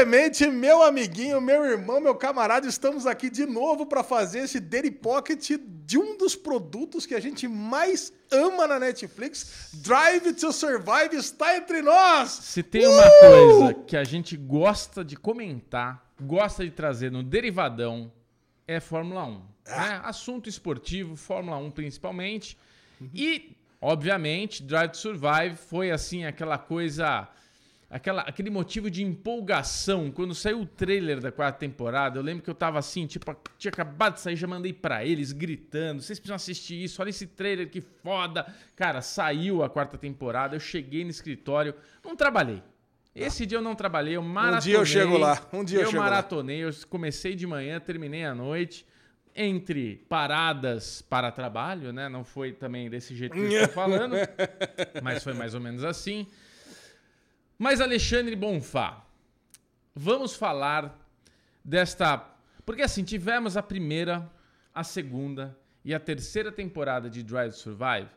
Clemente, meu amiguinho, meu irmão, meu camarada, estamos aqui de novo para fazer esse Daily Pocket de um dos produtos que a gente mais ama na Netflix. Drive to Survive está entre nós! Se tem uh! uma coisa que a gente gosta de comentar, gosta de trazer no Derivadão, é Fórmula 1. Ah. Né? Assunto esportivo, Fórmula 1 principalmente. Uhum. E, obviamente, Drive to Survive foi assim aquela coisa aquela, aquele motivo de empolgação. Quando saiu o trailer da quarta temporada, eu lembro que eu tava assim, tipo, tinha acabado de sair, já mandei para eles, gritando: vocês precisam assistir isso, olha esse trailer, que foda. Cara, saiu a quarta temporada, eu cheguei no escritório, não trabalhei. Esse ah. dia eu não trabalhei, eu maratonei. Um dia eu chego lá. Um dia eu, eu chego maratonei, lá. eu comecei de manhã, terminei à noite. Entre paradas para trabalho, né? Não foi também desse jeito que eu estou falando, mas foi mais ou menos assim. Mas Alexandre Bonfá, vamos falar desta. Porque assim, tivemos a primeira, a segunda e a terceira temporada de Drive to Survive,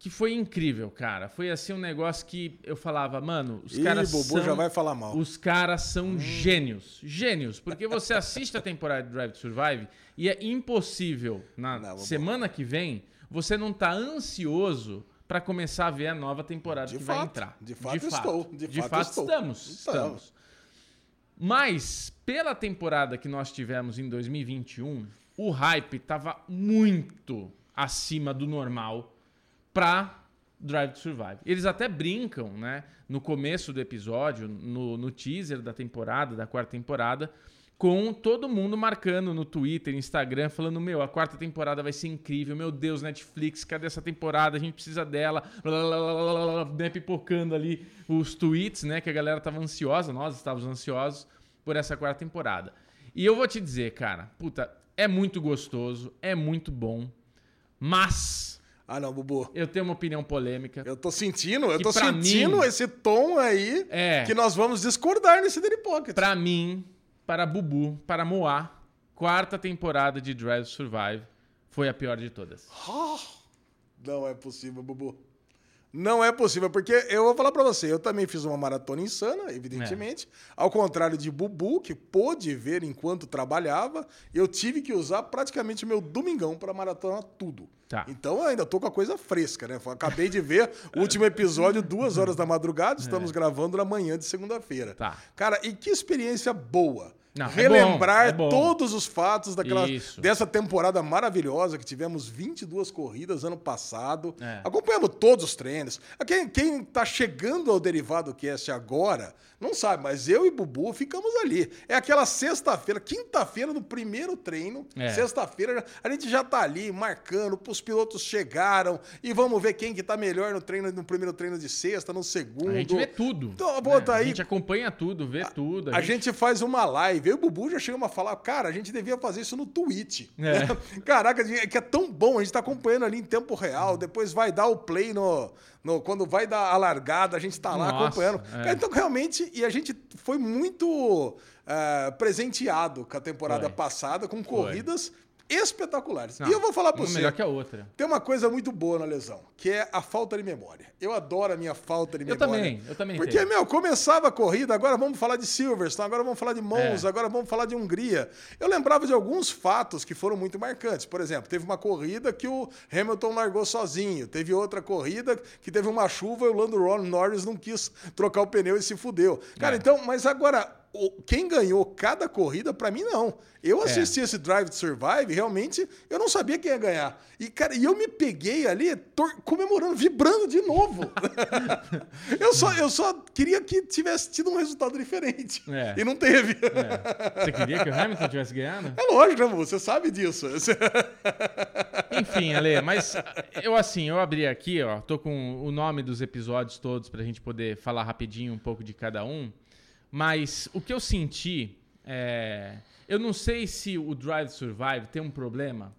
que foi incrível, cara. Foi assim um negócio que eu falava, mano, os Ih, caras Bobo são, já vai falar mal. Os caras são hum. gênios, gênios, porque você assiste a temporada de Drive to Survive e é impossível na não, semana que vem você não tá ansioso para começar a ver a nova temporada de que fato, vai entrar. De fato, de estou. De, de fato, fato estamos, estamos. Mas, pela temporada que nós tivemos em 2021, o hype estava muito acima do normal para Drive to Survive. Eles até brincam, né? No começo do episódio, no, no teaser da temporada, da quarta temporada, com todo mundo marcando no Twitter, Instagram, falando: Meu, a quarta temporada vai ser incrível, meu Deus, Netflix, cadê essa temporada? A gente precisa dela. né, pipocando ali os tweets, né? Que a galera tava ansiosa, nós estávamos ansiosos por essa quarta temporada. E eu vou te dizer, cara, puta, é muito gostoso, é muito bom, mas. Ah, não, Bubu. Eu tenho uma opinião polêmica. Eu tô sentindo, eu tô sentindo mim, esse tom aí é, que nós vamos discordar nesse Daily Pocket. Pra mim, para Bubu, para Moá, quarta temporada de Drive Survive foi a pior de todas. Não é possível, Bubu. Não é possível, porque eu vou falar para você, eu também fiz uma maratona insana, evidentemente. É. Ao contrário de Bubu, que pôde ver enquanto trabalhava, eu tive que usar praticamente meu domingão para maratona tudo. Tá. Então eu ainda tô com a coisa fresca, né? Acabei de ver o último episódio, duas horas da madrugada, estamos é. gravando na manhã de segunda-feira. Tá. Cara, e que experiência boa. Não, relembrar é bom, é bom. todos os fatos daquela, dessa temporada maravilhosa que tivemos 22 corridas ano passado. É. Acompanhamos todos os treinos. Quem, quem tá chegando ao Derivado Cast agora não sabe, mas eu e Bubu ficamos ali. É aquela sexta-feira, quinta-feira no primeiro treino. É. Sexta-feira a gente já tá ali marcando, os pilotos chegaram e vamos ver quem que tá melhor no treino no primeiro treino de sexta, no segundo. A gente vê tudo. Então, né? A gente acompanha tudo, vê tudo. A, a gente... gente... faz uma live. E o Bubu já chegamos a falar, cara, a gente devia fazer isso no Twitch. É. Caraca, que é tão bom, a gente tá acompanhando ali em tempo real, depois vai dar o play no, no, quando vai dar a largada, a gente está lá Nossa, acompanhando. É. Então, realmente, e a gente foi muito uh, presenteado com a temporada foi. passada, com corridas foi espetaculares. Não, e eu vou falar para você. melhor que a outra. Tem uma coisa muito boa na lesão, que é a falta de memória. Eu adoro a minha falta de memória. Eu também, eu também. Porque, meu, começava a corrida, agora vamos falar de Silverstone, agora vamos falar de Monza, é. agora vamos falar de Hungria. Eu lembrava de alguns fatos que foram muito marcantes. Por exemplo, teve uma corrida que o Hamilton largou sozinho. Teve outra corrida que teve uma chuva e o Lando Norris não quis trocar o pneu e se fudeu. Cara, é. então, mas agora, quem ganhou cada corrida, para mim, não. Eu é. assisti é. esse Drive to Survive, realmente, eu não sabia quem ia ganhar. E, cara, e eu me peguei ali comemorando, vibrando de novo. eu, só, eu só queria que tivesse tido um resultado diferente. É. E não teve. É. Você queria que o Hamilton tivesse ganhado? É lógico, né, você sabe disso. Enfim, Ale, mas eu assim, eu abri aqui, ó, tô com o nome dos episódios todos pra gente poder falar rapidinho um pouco de cada um. Mas o que eu senti é. Eu não sei se o Drive Survive tem um problema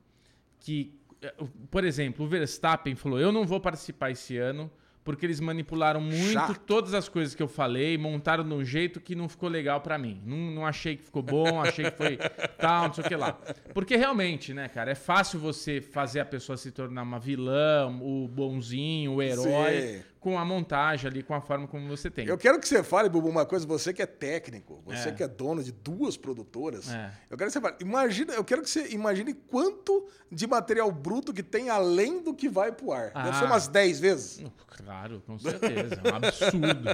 que, é, por exemplo, o Verstappen falou: eu não vou participar esse ano porque eles manipularam muito Chato. todas as coisas que eu falei, montaram de um jeito que não ficou legal para mim. Não, não achei que ficou bom, achei que foi tal, não sei o que lá. Porque realmente, né, cara, é fácil você fazer a pessoa se tornar uma vilã, o bonzinho, o herói. Sim com a montagem ali, com a forma como você tem. Eu quero que você fale, Bubu, uma coisa, você que é técnico, você é. que é dono de duas produtoras. É. Eu quero que você fale, imagina, eu quero que você imagine quanto de material bruto que tem além do que vai pro ar. Ah. Deve ser ah. umas 10 vezes. Claro, com certeza. É um absurdo.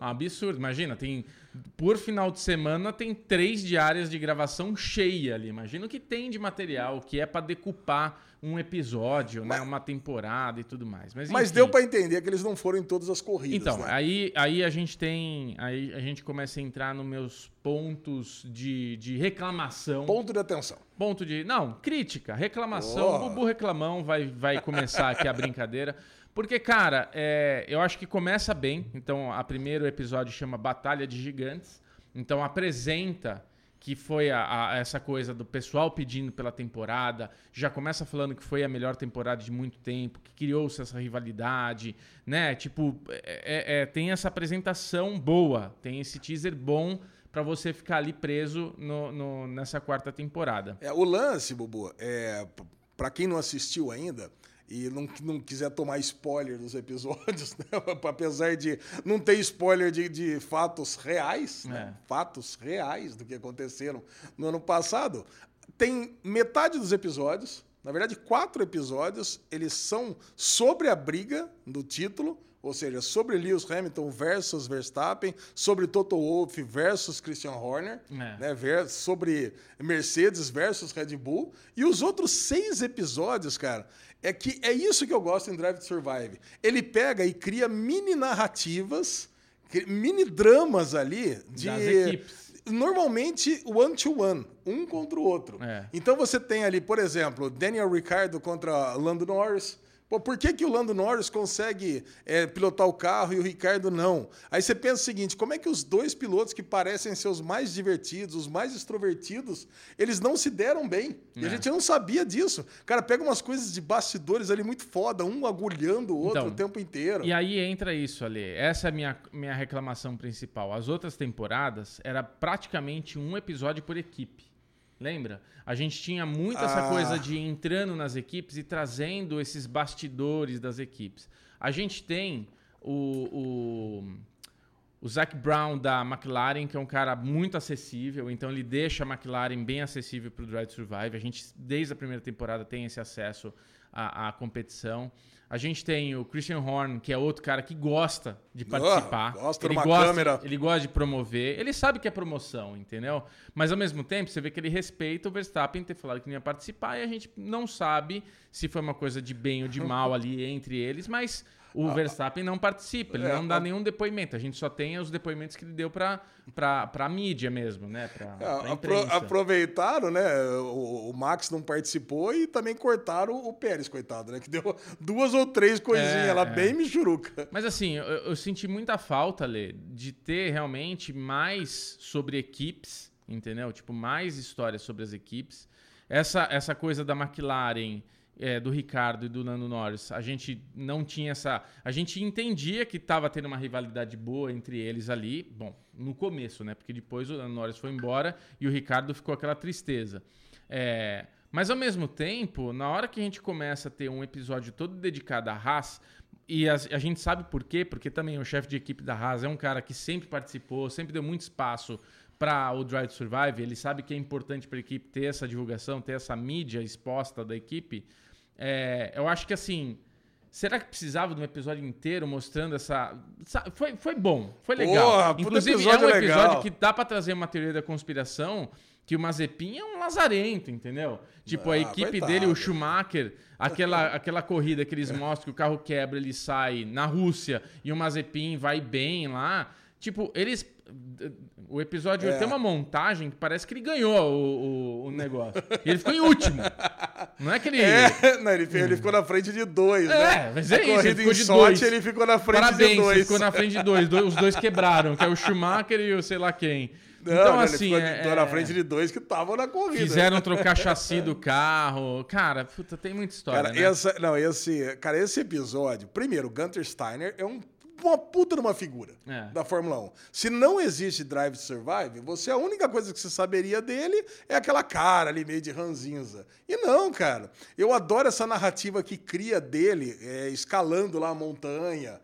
um absurdo. Imagina, tem por final de semana tem três diárias de gravação cheia ali. Imagina o que tem de material, que é para decupar um episódio, né, mas, né, uma temporada e tudo mais. Mas, mas deu para entender que eles não foram em todas as corridas. Então, né? aí, aí a gente tem. Aí a gente começa a entrar nos meus pontos de, de reclamação. Ponto de atenção. Ponto de. Não, crítica, reclamação. Oh. Bubu reclamão vai, vai começar aqui a brincadeira. Porque, cara, é, eu acho que começa bem. Então, a primeiro episódio chama Batalha de Gigantes. Então, apresenta que foi a, a, essa coisa do pessoal pedindo pela temporada. Já começa falando que foi a melhor temporada de muito tempo, que criou-se essa rivalidade, né? Tipo, é, é, é tem essa apresentação boa, tem esse teaser bom para você ficar ali preso no, no, nessa quarta temporada. É, o lance, Bubu, é, para quem não assistiu ainda, e não, não quiser tomar spoiler dos episódios, né? apesar de não ter spoiler de, de fatos reais, né? é. né? fatos reais do que aconteceram no ano passado, tem metade dos episódios, na verdade, quatro episódios, eles são sobre a briga do título, ou seja, sobre Lewis Hamilton versus Verstappen, sobre Toto Wolff versus Christian Horner, é. né, sobre Mercedes versus Red Bull, e os outros seis episódios, cara, é que é isso que eu gosto em Drive to Survive. Ele pega e cria mini narrativas, mini dramas ali de das equipes. Normalmente one to one, um contra o outro. É. Então você tem ali, por exemplo, Daniel Ricciardo contra Lando Norris, Pô, por que, que o Lando Norris consegue é, pilotar o carro e o Ricardo não? Aí você pensa o seguinte: como é que os dois pilotos que parecem ser os mais divertidos, os mais extrovertidos, eles não se deram bem? E a é. gente não sabia disso. Cara, pega umas coisas de bastidores ali muito foda, um agulhando o outro então, o tempo inteiro. E aí entra isso, Ali. Essa é a minha, minha reclamação principal. As outras temporadas era praticamente um episódio por equipe. Lembra? A gente tinha muito essa ah. coisa de entrando nas equipes e trazendo esses bastidores das equipes. A gente tem o, o, o Zac Brown da McLaren, que é um cara muito acessível, então ele deixa a McLaren bem acessível para o Drive to Survive. A gente, desde a primeira temporada, tem esse acesso à, à competição. A gente tem o Christian Horn, que é outro cara que gosta de participar. Oh, gosta ele de uma gosta, câmera. Ele gosta de promover. Ele sabe que é promoção, entendeu? Mas ao mesmo tempo, você vê que ele respeita o Verstappen ter falado que não ia participar e a gente não sabe se foi uma coisa de bem ou de mal ali entre eles, mas o ah, Verstappen não participa, ele é, não dá a... nenhum depoimento. A gente só tem os depoimentos que ele deu para a mídia mesmo, né? Pra, é, pra aproveitaram, né? O, o, Max não participou e também cortaram o Pérez, coitado, né? Que deu duas ou três coisinhas é, lá, é. bem michuruca. Mas assim, eu, eu senti muita falta, Lê, de ter realmente mais sobre equipes, entendeu? Tipo, mais histórias sobre as equipes. Essa, essa coisa da McLaren é, do Ricardo e do Nando Norris, a gente não tinha essa. A gente entendia que estava tendo uma rivalidade boa entre eles ali. Bom, no começo, né? Porque depois o Nando Norris foi embora e o Ricardo ficou aquela tristeza. É, mas ao mesmo tempo, na hora que a gente começa a ter um episódio todo dedicado à Haas, e a, a gente sabe por quê, porque também o chefe de equipe da Haas é um cara que sempre participou, sempre deu muito espaço para o Drive to Survive, ele sabe que é importante para a equipe ter essa divulgação, ter essa mídia exposta da equipe. É, eu acho que assim. Será que precisava de um episódio inteiro mostrando essa. Foi, foi bom, foi legal. Porra, Inclusive, é um episódio legal. que dá para trazer uma teoria da conspiração que o Mazepin é um lazarento, entendeu? Tipo, ah, a equipe coitado. dele, o Schumacher, aquela, aquela corrida que eles mostram que o carro quebra, ele sai na Rússia e o Mazepin vai bem lá. Tipo, eles o episódio é. tem uma montagem que parece que ele ganhou o, o, o negócio. E ele ficou em último. Não é que ele. É, não, ele, ele ficou na frente de dois, é, né? mas é isso. Ele ficou de sorte, dois. ele ficou na frente Parabéns, de dois. Ele ficou na frente de dois. Os dois quebraram, que é o Schumacher e o sei lá quem. Não, então, assim. Ele ficou é, na frente de dois que estavam na corrida. Fizeram trocar chassi do carro. Cara, puta, tem muita história. Cara, né? essa, não, esse, cara, esse episódio. Primeiro, Gunter Steiner é um uma puta numa figura é. da Fórmula 1. Se não existe Drive to Survive, você a única coisa que você saberia dele é aquela cara ali meio de ranzinza. E não, cara. Eu adoro essa narrativa que cria dele, é, escalando lá a montanha,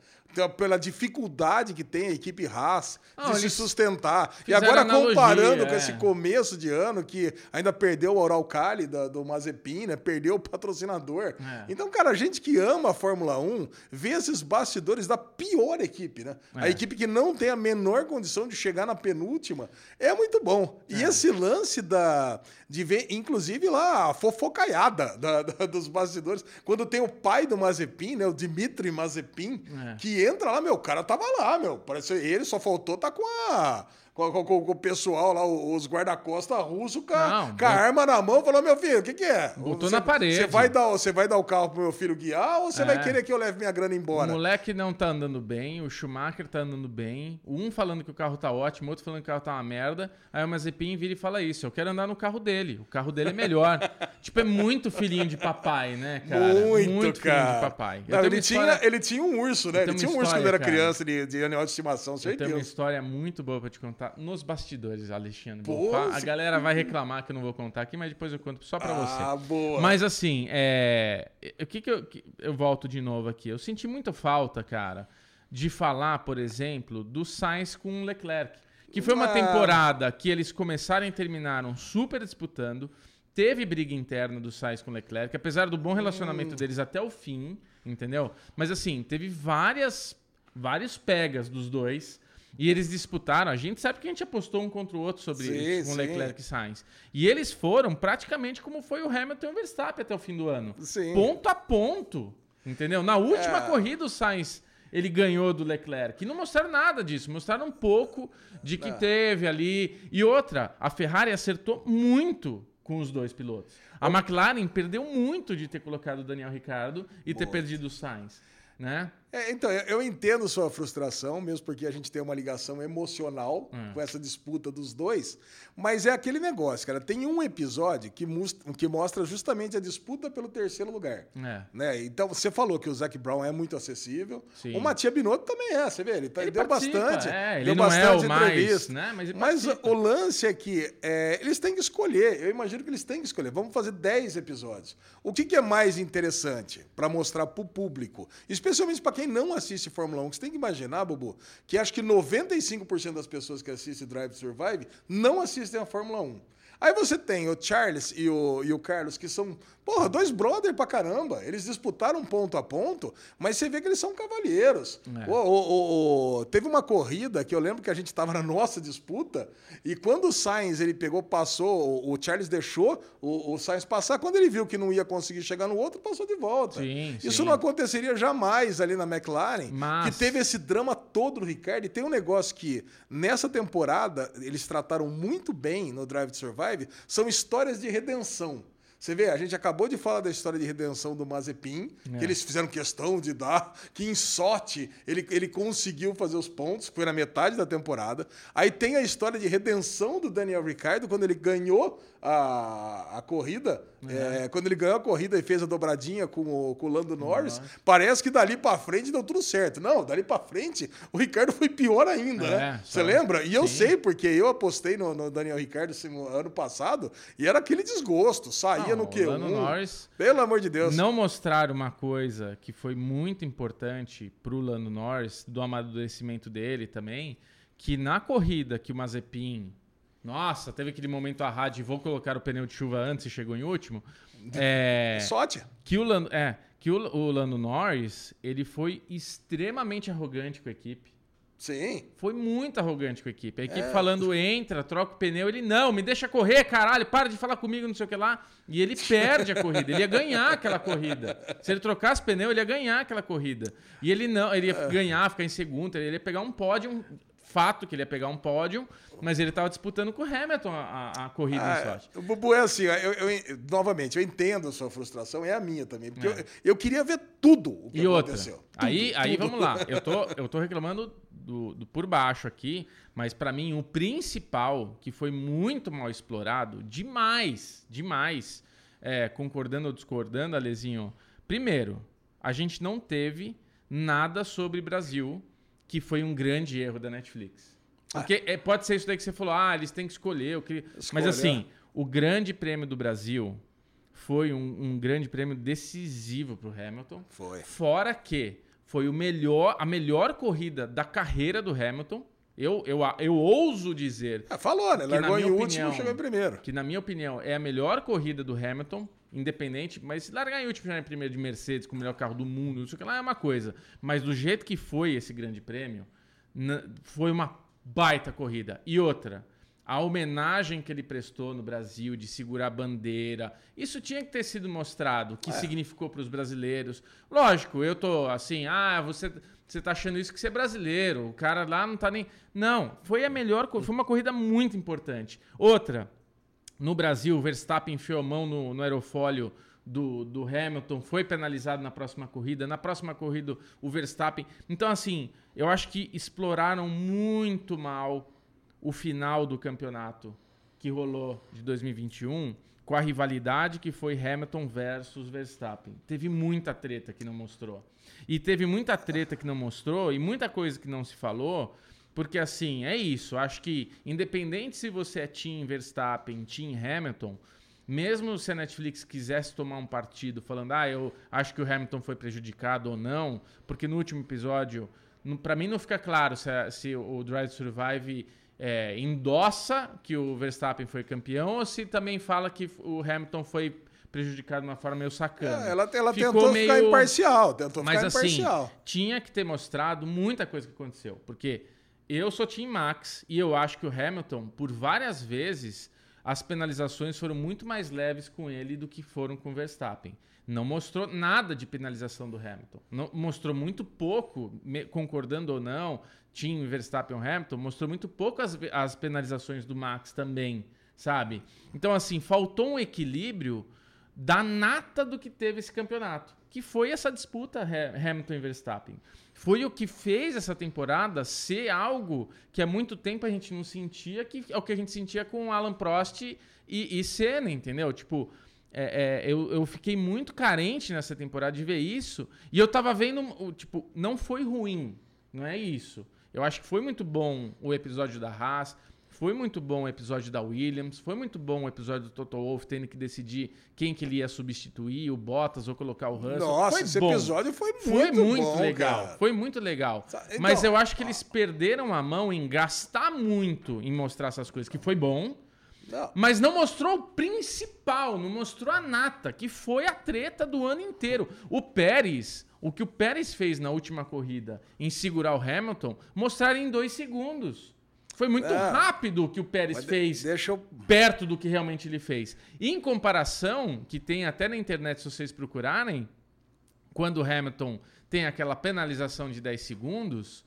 pela dificuldade que tem a equipe Haas de se sustentar. E agora analogia, comparando é. com esse começo de ano, que ainda perdeu o Oral Cali do Mazepin, né? perdeu o patrocinador. É. Então, cara, a gente que ama a Fórmula 1 vê esses bastidores da pior equipe, né? É. A equipe que não tem a menor condição de chegar na penúltima. É muito bom. E é. esse lance da, de ver, inclusive, lá a fofocaiada da, da, dos bastidores, quando tem o pai do Mazepin, né? O Dimitri Mazepin, é. que entra lá, meu, o cara tava lá, meu. Parece ele só faltou tá com a com, com, com, o pessoal lá, os guarda-costas russos com, a, com a arma na mão, falou: meu filho, o que, que é? Botou você, na parede. Você vai, dar, você vai dar o carro pro meu filho guiar ou você é. vai querer que eu leve minha grana embora? O moleque não tá andando bem, o Schumacher tá andando bem, um falando que o carro tá ótimo, outro falando que o carro tá uma merda. Aí o Mazepin vira e fala isso: eu quero andar no carro dele, o carro dele é melhor. tipo, é muito filhinho de papai, né, cara? Muito, muito cara. filhinho de papai. Não, ele, história... tinha, ele tinha um urso, né? Ele tinha um urso quando era cara. criança de, de animal de estimação, certeza. Tem uma história muito boa pra te contar nos bastidores, Alexandre. Pô, a galera vai reclamar que eu não vou contar aqui, mas depois eu conto só pra ah, você. Ah, boa. Mas assim, é... o que que eu... Eu volto de novo aqui. Eu senti muita falta, cara, de falar, por exemplo, do Sainz com o Leclerc. Que foi uma ah. temporada que eles começaram e terminaram super disputando. Teve briga interna do Sainz com o Leclerc, apesar do bom relacionamento hum. deles até o fim, entendeu? Mas assim, teve várias, várias pegas dos dois. E eles disputaram. A gente sabe que a gente apostou um contra o outro sobre sim, isso, com sim. Leclerc e Sainz. E eles foram praticamente como foi o Hamilton e o Verstappen até o fim do ano. Sim. Ponto a ponto. Entendeu? Na última é. corrida, o Sainz ele ganhou do Leclerc. E não mostraram nada disso. Mostraram um pouco de que é. teve ali. E outra, a Ferrari acertou muito com os dois pilotos. A McLaren perdeu muito de ter colocado o Daniel Ricardo e ter perdido o Sainz. Né? É, então, eu entendo sua frustração, mesmo porque a gente tem uma ligação emocional hum. com essa disputa dos dois, mas é aquele negócio, cara. Tem um episódio que, que mostra justamente a disputa pelo terceiro lugar. É. Né? Então, você falou que o Zac Brown é muito acessível. Sim. O Matia Binotto também é, você vê, ele, tá, ele deu bastante. É, ele deu não bastante é o mais, né? Mas, mas o lance é que é, eles têm que escolher. Eu imagino que eles têm que escolher. Vamos fazer 10 episódios. O que, que é mais interessante para mostrar para o público, especialmente para quem não assiste Fórmula 1, você tem que imaginar, Bubu, que acho que 95% das pessoas que assistem Drive to Survive não assistem a Fórmula 1. Aí você tem o Charles e o, e o Carlos, que são Porra, dois brothers pra caramba. Eles disputaram ponto a ponto, mas você vê que eles são cavalheiros. É. O, o, o, teve uma corrida que eu lembro que a gente estava na nossa disputa, e quando o Sainz ele pegou, passou, o, Charles deixou o, Sainz passar, quando ele viu que não ia conseguir chegar no outro, passou de volta. Sim, Isso sim. não aconteceria jamais ali na McLaren, mas... que teve esse drama todo do Ricardo. E tem um negócio que, nessa temporada, eles trataram muito bem no Drive to Survive, são histórias de redenção. Você vê, a gente acabou de falar da história de redenção do Mazepin, é. que eles fizeram questão de dar, que em sorte ele, ele conseguiu fazer os pontos, foi na metade da temporada. Aí tem a história de redenção do Daniel Ricciardo, quando ele ganhou a, a corrida, é. É, quando ele ganhou a corrida e fez a dobradinha com o, com o Lando Norris, uhum. parece que dali para frente deu tudo certo. Não, dali para frente o Ricardo foi pior ainda, é, né? Você lembra? E eu Sim. sei, porque eu apostei no, no Daniel Ricardo ano passado e era aquele desgosto. Saía No Q1. Lando Norris, pelo amor de Deus. Não mostrar uma coisa que foi muito importante pro Lando Norris, do amadurecimento dele também, que na corrida que o Mazepin nossa, teve aquele momento a rádio, vou colocar o pneu de chuva antes e chegou em último. É, Sorte. Que o Lando, é, que o, o Lando Norris, ele foi extremamente arrogante com a equipe. Sim. Foi muito arrogante com a equipe. A equipe é. falando, entra, troca o pneu. Ele, não, me deixa correr, caralho, para de falar comigo, não sei o que lá. E ele perde a corrida. Ele ia ganhar aquela corrida. Se ele trocasse pneu, ele ia ganhar aquela corrida. E ele não, ele ia é. ganhar, ficar em segundo, ele ia pegar um pódio fato que ele ia pegar um pódio, mas ele estava disputando com o Hamilton a, a, a corrida ah, em sorte. O Bubu é assim, eu, eu, novamente, eu entendo a sua frustração, é a minha também, porque é. eu, eu, queria ver tudo o que e aconteceu. Outra, tudo, aí, tudo. aí vamos lá, eu tô, eu tô reclamando do, do por baixo aqui, mas para mim o principal, que foi muito mal explorado, demais, demais, é, concordando ou discordando, Alezinho, primeiro, a gente não teve nada sobre Brasil que foi um grande erro da Netflix. Porque ah. é, pode ser isso daí que você falou, ah, eles têm que escolher. Eu queria... Mas assim, o grande prêmio do Brasil foi um, um grande prêmio decisivo para o Hamilton. Foi. Fora que foi o melhor, a melhor corrida da carreira do Hamilton. Eu, eu, eu ouso dizer. É, falou, né? Largou em último e chegou em primeiro. Que, na minha opinião, é a melhor corrida do Hamilton, independente. Mas se largar em último chegar em primeiro de Mercedes com o melhor carro do mundo, isso que lá é uma coisa. Mas do jeito que foi esse grande prêmio, foi uma baita corrida. E outra, a homenagem que ele prestou no Brasil de segurar a bandeira. Isso tinha que ter sido mostrado, o que é. significou para os brasileiros. Lógico, eu tô assim, ah, você você tá achando isso que você é brasileiro, o cara lá não tá nem. Não, foi a melhor, foi uma corrida muito importante. Outra, no Brasil, o Verstappen enfiou a mão no, no aerofólio do, do Hamilton, foi penalizado na próxima corrida. Na próxima corrida, o Verstappen. Então, assim, eu acho que exploraram muito mal o final do campeonato que rolou de 2021 com a rivalidade que foi Hamilton versus Verstappen. Teve muita treta que não mostrou. E teve muita treta que não mostrou e muita coisa que não se falou, porque assim, é isso. Acho que independente se você é Team Verstappen, Team Hamilton, mesmo se a Netflix quisesse tomar um partido falando, ah, eu acho que o Hamilton foi prejudicado ou não, porque no último episódio, para mim não fica claro se, se o Drive Survive é, endossa que o Verstappen foi campeão ou se também fala que o Hamilton foi prejudicado de uma forma meio sacana. É, ela ela tentou meio... ficar imparcial, tentou Mas, ficar assim, imparcial. tinha que ter mostrado muita coisa que aconteceu, porque eu sou Team Max e eu acho que o Hamilton, por várias vezes, as penalizações foram muito mais leves com ele do que foram com o Verstappen. Não mostrou nada de penalização do Hamilton. Não, mostrou muito pouco, me, concordando ou não, Team Verstappen ou Hamilton, mostrou muito pouco as, as penalizações do Max também, sabe? Então, assim, faltou um equilíbrio da nata do que teve esse campeonato, que foi essa disputa Hamilton e Verstappen. Foi o que fez essa temporada ser algo que há muito tempo a gente não sentia, que é o que a gente sentia com Alan Prost e, e Senna, entendeu? Tipo, é, é, eu, eu fiquei muito carente nessa temporada de ver isso. E eu tava vendo, tipo, não foi ruim, não é isso. Eu acho que foi muito bom o episódio da Haas, foi muito bom o episódio da Williams, foi muito bom o episódio do Toto Wolff tendo que decidir quem que ele ia substituir, o Bottas ou colocar o Russell. Nossa, foi esse bom. episódio foi muito, foi muito bom, legal. Cara. Foi muito legal. Então, Mas eu acho que eles perderam a mão em gastar muito em mostrar essas coisas, que foi bom. Não. Mas não mostrou o principal, não mostrou a nata, que foi a treta do ano inteiro. O Pérez, o que o Pérez fez na última corrida em segurar o Hamilton, mostraram em dois segundos. Foi muito é, rápido o que o Pérez fez eu... perto do que realmente ele fez. E em comparação, que tem até na internet se vocês procurarem, quando o Hamilton tem aquela penalização de 10 segundos,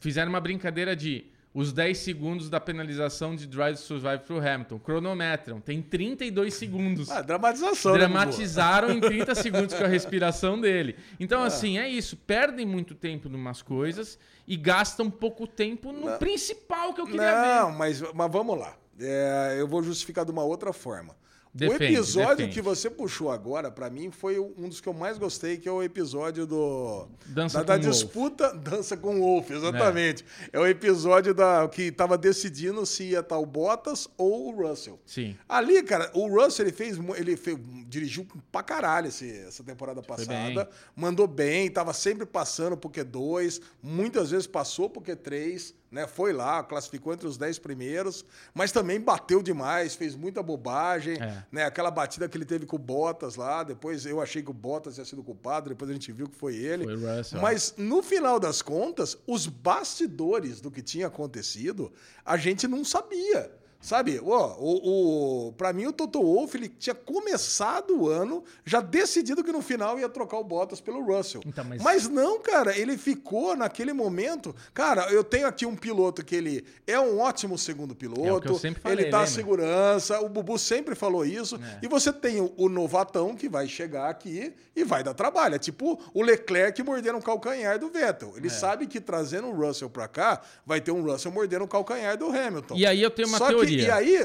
fizeram uma brincadeira de os 10 segundos da penalização de Drive to Survive pro Hamilton. Cronometram, tem 32 segundos. Ah, dramatização, né, Dramatizaram né, em 30 segundos com a respiração dele. Então, é. assim, é isso. Perdem muito tempo em umas coisas e gastam pouco tempo no Não. principal que eu queria Não, ver. Não, mas, mas vamos lá. É, eu vou justificar de uma outra forma. Defende, o episódio defende. que você puxou agora, para mim, foi um dos que eu mais gostei, que é o episódio do dança da, da disputa Wolf. Dança com o Wolf, exatamente. É, é o episódio da que estava decidindo se ia estar o Bottas ou o Russell. Sim. Ali, cara, o Russell ele fez, ele fez, dirigiu pra caralho esse, essa temporada passada, bem. mandou bem, tava sempre passando pro Q2, muitas vezes passou pro Q3 né? Foi lá, classificou entre os 10 primeiros, mas também bateu demais, fez muita bobagem, é. né? Aquela batida que ele teve com o Bottas lá, depois eu achei que o Bottas tinha sido culpado, depois a gente viu que foi ele. Foi Russell. Mas no final das contas, os bastidores do que tinha acontecido, a gente não sabia. Sabe, ó, o, o, pra mim o Toto Wolff ele tinha começado o ano já decidido que no final ia trocar o Bottas pelo Russell. Então, mas... mas... não, cara, ele ficou naquele momento. Cara, eu tenho aqui um piloto que ele é um ótimo segundo piloto. É falei, ele tá à segurança, o Bubu sempre falou isso. É. E você tem o, o, novatão que vai chegar aqui e vai dar trabalho. É tipo o Leclerc mordendo o calcanhar do Vettel. Ele é. sabe que trazendo o Russell pra cá, vai ter um Russell mordendo o calcanhar do Hamilton. E aí eu tenho uma Só teoria. Que, e aí,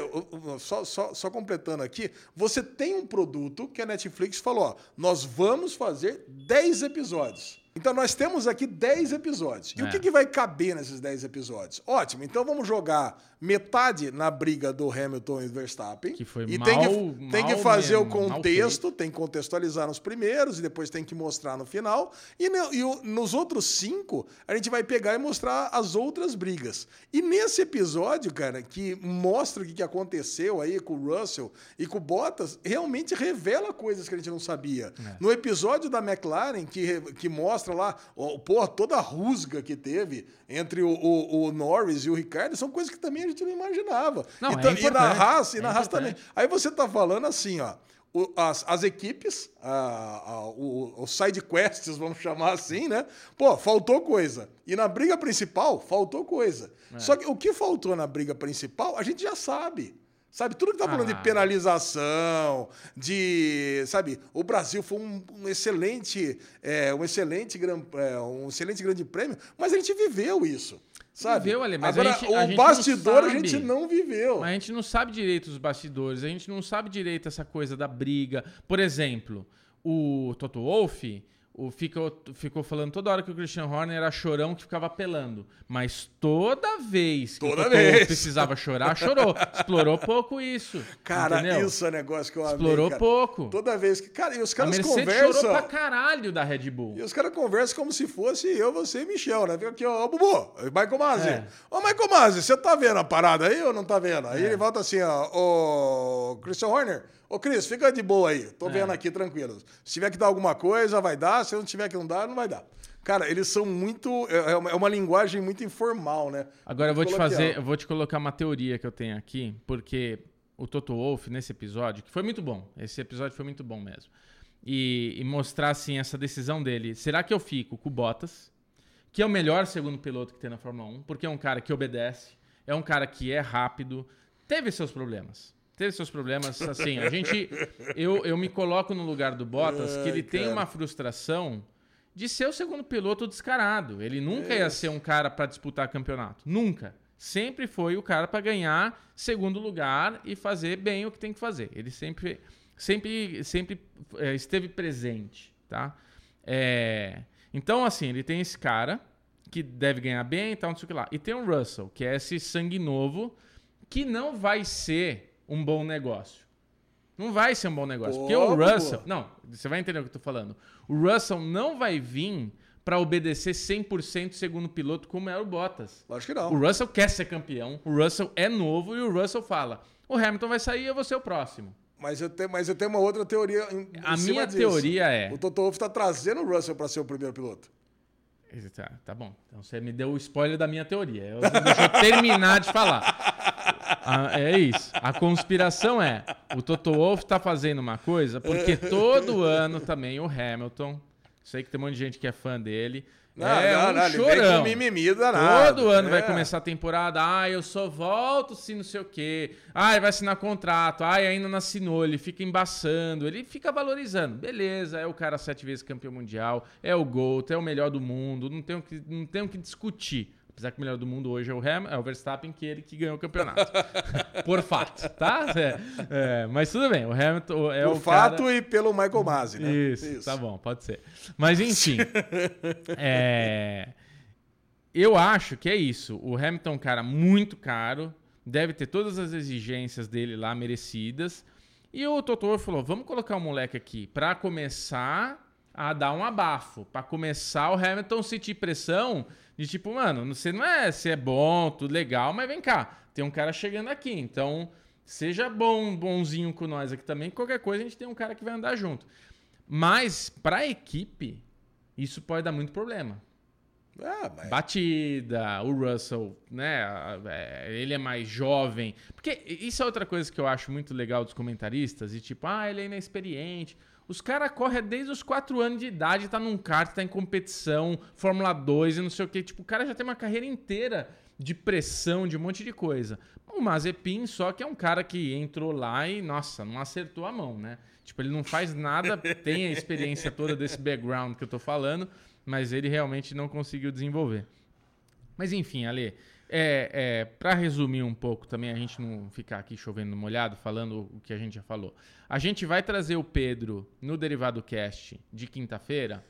só, só, só completando aqui, você tem um produto que a Netflix falou: ó, nós vamos fazer 10 episódios. Então nós temos aqui 10 episódios. E é. o que, que vai caber nesses 10 episódios? Ótimo, então vamos jogar metade na briga do Hamilton e Verstappen. Que foi e mal, tem que, tem que fazer mesmo, o contexto, tem que contextualizar nos primeiros e depois tem que mostrar no final. E, no, e o, nos outros cinco, a gente vai pegar e mostrar as outras brigas. E nesse episódio, cara, que mostra o que aconteceu aí com o Russell e com o Bottas, realmente revela coisas que a gente não sabia. É. No episódio da McLaren, que, que mostra lá, porra, toda a rusga que teve entre o, o, o Norris e o Ricardo, são coisas que também a gente não imaginava. Não, então, é e na Haas, e é na Haas também. Aí você tá falando assim, ó. as, as equipes, a, a, o, os side quests, vamos chamar assim, né? Pô, faltou coisa. E na briga principal, faltou coisa. É. Só que o que faltou na briga principal, a gente já sabe. Sabe, tudo que tá falando ah. de penalização, de. Sabe, o Brasil foi um, um excelente, é, um, excelente gran, é, um excelente grande prêmio, mas a gente viveu isso. Sabe? Viveu ali, mas Agora, a gente, a o gente bastidor a gente não viveu. Mas a gente não sabe direito os bastidores, a gente não sabe direito essa coisa da briga. Por exemplo, o Toto Wolff o, ficou, ficou falando toda hora que o Christian Horner era chorão que ficava apelando. Mas toda vez que toda vez. precisava chorar, chorou. Explorou pouco isso. Cara, entendeu? isso é negócio que eu amei, Explorou cara. pouco. Toda vez que. Cara, e os caras a Mercedes conversam. chorou pra caralho da Red Bull. E os caras conversam como se fosse eu, você e Michel, né? Fica aqui, ó, Bubu, Michael Masi. É. Ô, Michael Masi, você tá vendo a parada aí ou não tá vendo? Aí É. ele volta assim, ó, ô, Christian Horner. Ô, Cris, fica de boa aí. Tô É. vendo aqui, tranquilo. Se tiver que dar alguma coisa, vai dar. Se não tiver que não dar, não vai dar. Cara, eles são muito. É é uma, é uma linguagem muito informal, né? Agora eu vou te Coloquial. fazer, eu vou te colocar uma teoria que eu tenho aqui, porque o Toto Wolff nesse episódio, que foi muito bom, esse episódio foi muito bom mesmo, e, e mostrar assim essa decisão dele. Será que eu fico com o Bottas, que é o melhor segundo piloto que tem na Fórmula 1, porque é um cara que obedece, é um cara que é rápido, teve seus problemas. Teve seus problemas, assim, a gente. Eu, eu me coloco no lugar do Bottas, que ele tem cara. uma frustração de ser o segundo piloto descarado. Ele nunca ia ser um cara para disputar campeonato. Nunca. Sempre foi o cara para ganhar segundo lugar e fazer bem o que tem que fazer. Ele sempre, sempre, sempre é, esteve presente, tá? É, então, assim, ele tem esse cara que deve ganhar bem e tal, não sei o que lá. E tem o Russell, que é esse sangue novo que não vai ser um bom negócio. Não vai ser um bom negócio. porque o? Russell. Não, você vai entender o que eu tô falando. O Russell não vai vir para obedecer 100% segundo piloto como era o Bottas. Lógico que não. O Russell quer ser campeão, o Russell é novo e o Russell fala: o Hamilton vai sair, eu vou ser o próximo. Mas eu tenho, mas eu tenho uma outra teoria. Em, A em minha teoria é- O Toto Wolff tá trazendo o Russell para ser o primeiro piloto. Tá, tá bom. Então você me deu o spoiler da minha teoria. Eu, deixa eu terminar de falar. Ah, é isso. A conspiração é: o Toto Wolff tá fazendo uma coisa porque todo ano também o Hamilton. Sei que tem um monte de gente que é fã dele. Não, é não, um não, chorão. mimimi danado. Todo ano vai É. começar a temporada. Ah, eu só volto se não sei o quê. Ah, ele vai assinar contrato. Ah, ainda não assinou. Ele fica embaçando. Ele fica valorizando. Beleza, é o cara sete vezes campeão mundial. É o GOAT, é o melhor do mundo. Não tem o que, não tem o que discutir. Apesar que o melhor do mundo hoje é o, Ham, é o Verstappen, que ele que ganhou o campeonato. Por fato, tá? É, é, mas tudo bem. O Hamilton é Por o fato cara... e pelo Michael Masi, né? Isso, tá bom, pode ser. Mas enfim. é, Eu acho que é isso. O Hamilton é um cara muito caro, deve ter todas as exigências dele lá merecidas. E o Totoro falou: vamos colocar o moleque aqui para começar a dar um abafo, para começar o Hamilton sentir pressão de tipo, mano, você não é se é bom, tudo legal, mas vem cá, tem um cara chegando aqui, então seja bom, bonzinho com nós aqui também, qualquer coisa a gente tem um cara que vai andar junto. Mas para a equipe, isso pode dar muito problema. Ah, mas... Batida, o Russell, né? é, Ele é mais jovem. Porque isso é outra coisa que eu acho muito legal dos comentaristas. E tipo, ah, ele é inexperiente. Os caras correm desde os 4 anos de idade, tá num kart, tá em competição, Fórmula 2 e não sei o quê. Tipo, o cara já tem uma carreira inteira de pressão, de um monte de coisa. O Mazepin só que é um cara que entrou lá e, nossa, não acertou a mão, né? Tipo, ele não faz nada, tem a experiência toda desse background que eu tô falando, mas ele realmente não conseguiu desenvolver. Mas enfim, Ale, é, é, para resumir um pouco também, a gente não ficar aqui chovendo molhado, falando o que a gente já falou. A gente vai trazer o Pedro no Derivado Cast de quinta-feira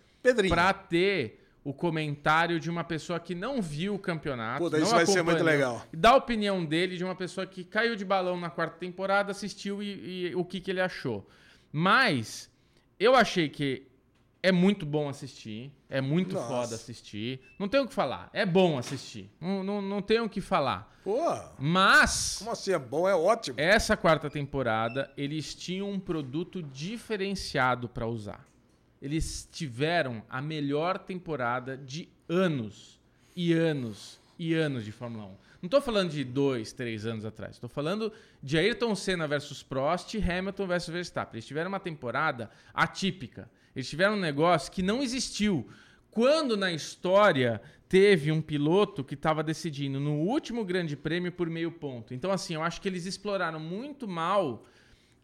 pra ter o comentário de uma pessoa que não viu o campeonato. Não isso vai ser muito legal. E dar a opinião dele de uma pessoa que caiu de balão na quarta temporada, assistiu e, e o que, que ele achou. Mas eu achei que é muito bom assistir. É muito Nossa. foda assistir. Não tenho o que falar. É bom assistir. Não, não, não tenho o que falar. Pô, Mas. como assim? É bom, é ótimo. Essa quarta temporada, eles tinham um produto diferenciado para usar. Eles tiveram a melhor temporada de anos e anos e anos de Fórmula 1. Não estou falando de dois, três anos atrás. Estou falando de Ayrton Senna versus Prost e Hamilton versus Verstappen. Eles tiveram uma temporada atípica. Eles tiveram um negócio que não existiu. Quando na história teve um piloto que estava decidindo no último grande prêmio por meio ponto. Então, assim, eu acho que eles exploraram muito mal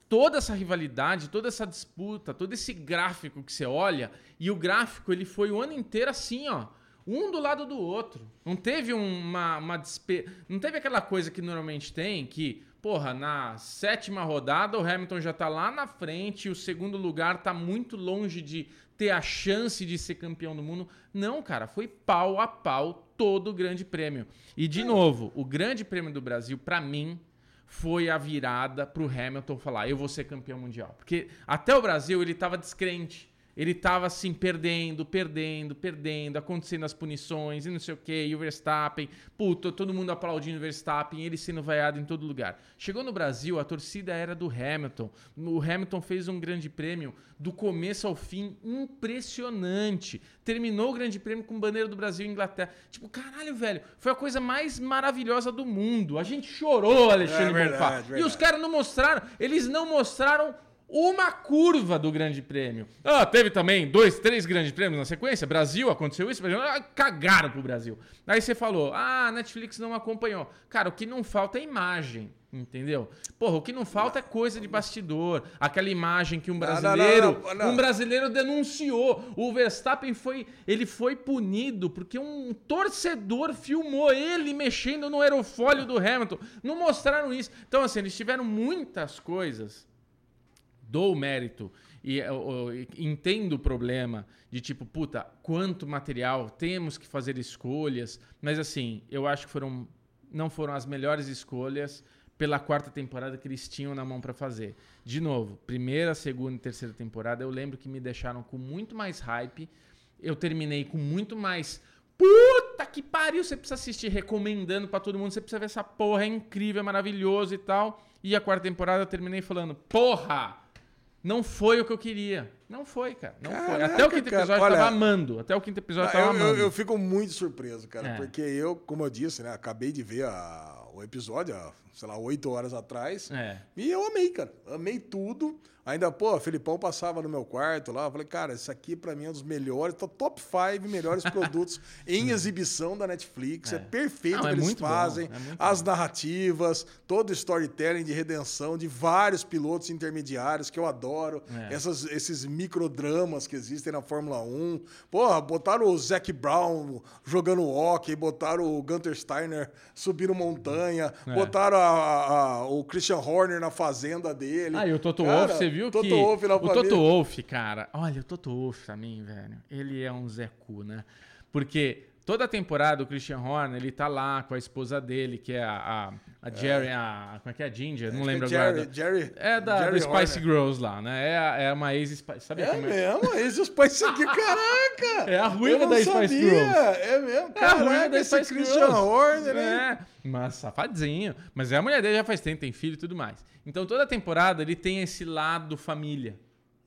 toda essa rivalidade, toda essa disputa, todo esse gráfico que você olha, e o gráfico ele foi o ano inteiro assim, ó, um do lado do outro. Não teve uma, uma despe... não teve aquela coisa que normalmente tem, que, porra, na sétima rodada o Hamilton já tá lá na frente, e o segundo lugar tá muito longe de ter a chance de ser campeão do mundo. Não, cara, foi pau a pau todo o Grande Prêmio. E de novo, o Grande Prêmio do Brasil para mim foi a virada pro Hamilton falar, eu vou ser campeão mundial. Porque até o Brasil ele tava descrente. Ele tava assim, perdendo, perdendo, perdendo, acontecendo as punições e não sei o quê, e o Verstappen, puta, todo mundo aplaudindo o Verstappen, ele sendo vaiado em todo lugar. Chegou no Brasil, a torcida era do Hamilton. O Hamilton fez um grande prêmio do começo ao fim impressionante. Terminou o grande prêmio com bandeira do Brasil e Inglaterra. Tipo, caralho, velho, foi a coisa mais maravilhosa do mundo. A gente chorou, Alexandre É verdade, Bonfá. E verdade. os caras não mostraram, eles não mostraram uma curva do Grande Prêmio. Ah, teve também dois, três grandes prêmios na sequência. Brasil, aconteceu isso. Brasil, ah, cagaram pro Brasil. Aí você falou, ah, a Netflix não acompanhou. Cara, o que não falta é imagem. Entendeu? Porra, o que não falta é coisa de bastidor. Aquela imagem que um brasileiro, não, não, não. um brasileiro denunciou. O Verstappen foi, ele foi punido porque um torcedor filmou ele mexendo no aerofólio do Hamilton. Não mostraram isso. Então assim, eles tiveram muitas coisas dou mérito e eu, eu entendo o problema de tipo, puta, quanto material, temos que fazer escolhas, mas assim, eu acho que foram não foram as melhores escolhas pela quarta temporada que eles tinham na mão pra fazer. De novo, primeira, segunda e terceira temporada, eu lembro que me deixaram com muito mais hype. Eu terminei com muito mais Puta que pariu, você precisa assistir recomendando pra todo mundo, você precisa ver essa porra, é incrível, é maravilhoso e tal. E a quarta temporada eu terminei falando, porra, não foi o que eu queria. Não foi, cara. Não foi. Caraca, Até o quinto cara, episódio eu olha- tava amando. Até o quinto episódio eu tava eu, eu- amando. eu fico muito surpreso, cara, É. porque eu, como eu disse, né, acabei de ver a- o episódio, há, sei lá, oito horas atrás. É. E eu amei, cara. Amei tudo. Ainda, pô, Felipão passava no meu quarto lá. Eu falei, cara, isso aqui pra mim é um dos melhores, top 5 melhores produtos em exibição da Netflix. É, É. perfeito Não, o que é eles bom, fazem. é as narrativas, todo o storytelling de redenção de vários pilotos intermediários que eu adoro. É. Essas, esses microdramas que existem na Fórmula 1. Porra, botaram o Zac Brown jogando hockey, botaram o Gunter Steiner subindo montanha, É. botaram a- a- o Christian Horner na fazenda dele. Ah, e o Toto Wolff, você viu Toto que... Wolff na o família. Toto Wolff, cara... Olha, o Toto Wolff mim, velho, ele é um Zé Cu, né? Porque toda a temporada o Christian Horner, ele tá lá com a esposa dele, que é a, a, a Jerry... A, como é que é? A Ginger? Não Acho lembro é agora. Jerry, Jerry, É da Jerry do Spice Horner. Girls lá, né? É, é uma ex-Spice... Sabia É como mesmo, esse pais aqui, caraca! É a não da Spice sabia, Girls. É mesmo, É a caraca, da esse Spice Christian Girls. Horner, hein? É, mas safadinho. Mas é a mulher dele já faz tempo, tem filho e tudo mais. Então toda temporada ele tem esse lado família.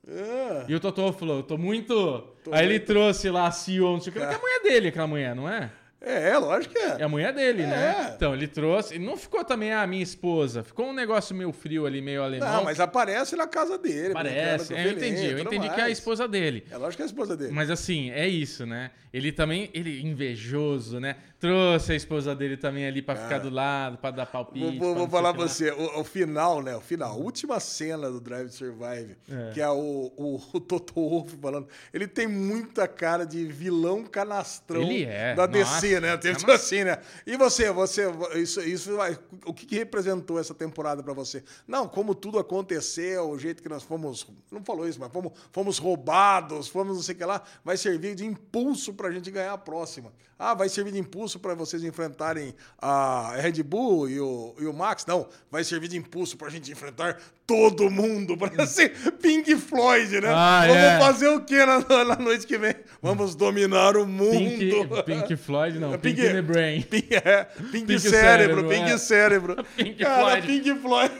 É. E o Totô falou, eu tô muito... Aí ele trouxe lá a CEO, não sei o que, que é a mulher dele, aquela mulher, não é? É, é, lógico que é. É a mulher dele, É. né? Então ele trouxe, e não ficou também a minha esposa, ficou um negócio meio frio ali, meio alemão. Não, mas aparece na casa dele. Parece, brincando com o é, eu entendi, eu entendi que é a mais. esposa dele. É lógico que é a esposa dele. Mas assim, é isso, né? Ele também, ele invejoso, né? Trouxe a esposa dele também ali pra ficar do lado, pra dar palpite. Vou, vou- pra falar pra você, o, o final, né? O final, a última cena do Drive to Survive, É. que é o, o, o Toto Wolff falando. Ele tem muita cara de vilão canastrão Ele é, da nossa, DC né? Tipo assim, né? E você, você, isso, isso vai, o que, que representou essa temporada para você? Não, como tudo aconteceu, o jeito que nós fomos, não falou isso, mas fomos, fomos roubados, fomos não sei o que lá, vai servir de impulso pra gente ganhar a próxima. Ah, vai servir de impulso para vocês enfrentarem a Red Bull e o, e o Max? Não, vai servir de impulso pra gente enfrentar todo mundo. Parece Pink Floyd, né? Ah, Vamos é. fazer o que na, na, noite que vem? Vamos dominar o mundo. Pink, Pink Floyd, não. Pink, Pink in the Brain. Pink, é, Pink, Pink cérebro, cérebro, Pink é. cérebro. Pink Cara, Floyd. Pink Floyd.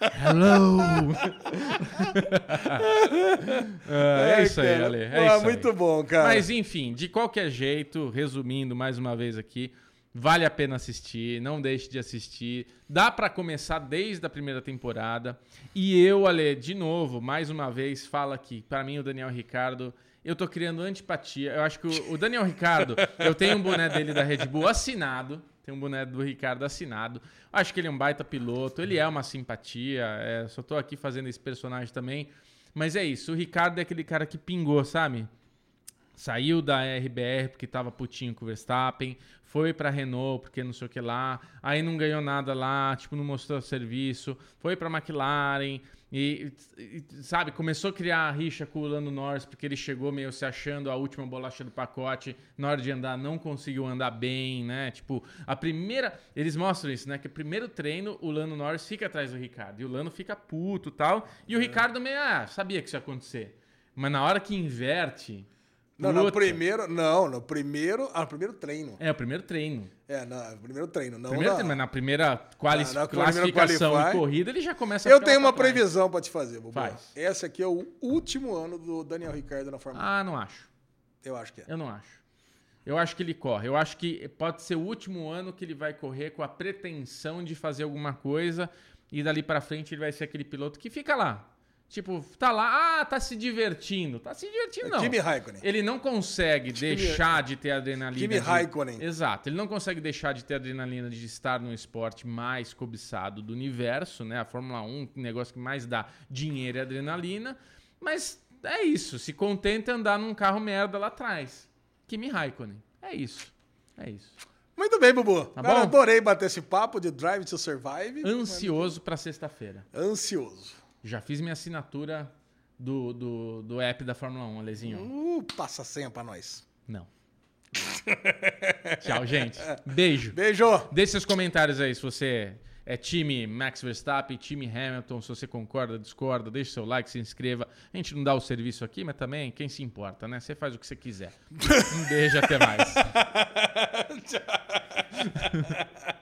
Hello! é, é, isso aí, Ale. É Pô, isso muito aí. bom, cara. Mas enfim, de qualquer jeito, resumindo mais uma vez aqui, vale a pena assistir, não deixe de assistir. Dá para começar desde a primeira temporada. E eu, Ale, de novo, mais uma vez, fala aqui, para mim o Daniel Ricardo eu tô criando antipatia. Eu acho que o, o Daniel Ricardo, eu tenho um boné dele da Red Bull assinado. Tem um boné do Ricardo assinado. Acho que ele é um baita piloto. Ele é uma simpatia. É, só tô aqui fazendo esse personagem também. Mas é isso. O Ricardo é aquele cara que pingou, sabe? Saiu da RBR porque tava putinho com o Verstappen, foi para Renault porque não sei o que lá, aí não ganhou nada lá, tipo, não mostrou serviço, foi para McLaren, e, e, sabe, começou a criar rixa com o Lando Norris porque ele chegou meio se achando a última bolacha do pacote. Na hora de andar, não conseguiu andar bem, né? Tipo, a primeira. Eles mostram isso, né? Que o primeiro treino, o Lando Norris fica atrás do Ricardo. E o Lando fica puto tal. E o é. Ricardo meio, ah, sabia que isso ia acontecer. Mas na hora que inverte, não, no primeiro. Não, no primeiro. Ah, no primeiro treino. É, o primeiro treino. É, no primeiro treino. Não primeiro na, treino, mas na primeira quali na, na classificação qualify, e corrida, ele já começa a Eu tenho uma previsão para te fazer, Bobo. Faz. Esse aqui é o último ano do Daniel Ricardo na Fórmula 1. Ah, não acho. Eu acho que é. Eu não acho. Eu acho que ele corre. Eu acho que pode ser o último ano que ele vai correr com a pretensão de fazer alguma coisa e dali para frente ele vai ser aquele piloto que fica lá Tipo, tá lá, ah, tá se divertindo. Tá se divertindo, não. Kimi Raikkonen. Ele não consegue Kimi... deixar de ter adrenalina. Kimi de... Raikkonen. Exato. Ele não consegue deixar de ter adrenalina de estar no esporte mais cobiçado do universo, né? A Fórmula 1, um negócio que mais dá dinheiro e adrenalina. Mas é isso. Se contenta andar num carro merda lá atrás. Kimi Raikkonen. É isso. É isso. Muito bem, Bubu. Tá Cara, adorei bater esse papo de Drive to Survive. Ansioso para sexta-feira. Ansioso. Já fiz minha assinatura do, do, do app da Fórmula 1, Alezinho. Uh, passa a senha pra nós. Não. Tchau, gente. Beijo. Beijo. Deixe seus comentários aí se você é time Max Verstappen, time Hamilton, se você concorda, discorda, deixe seu like, se inscreva. A gente não dá o serviço aqui, mas também quem se importa, né? Você faz o que você quiser. Um beijo, até mais. Tchau.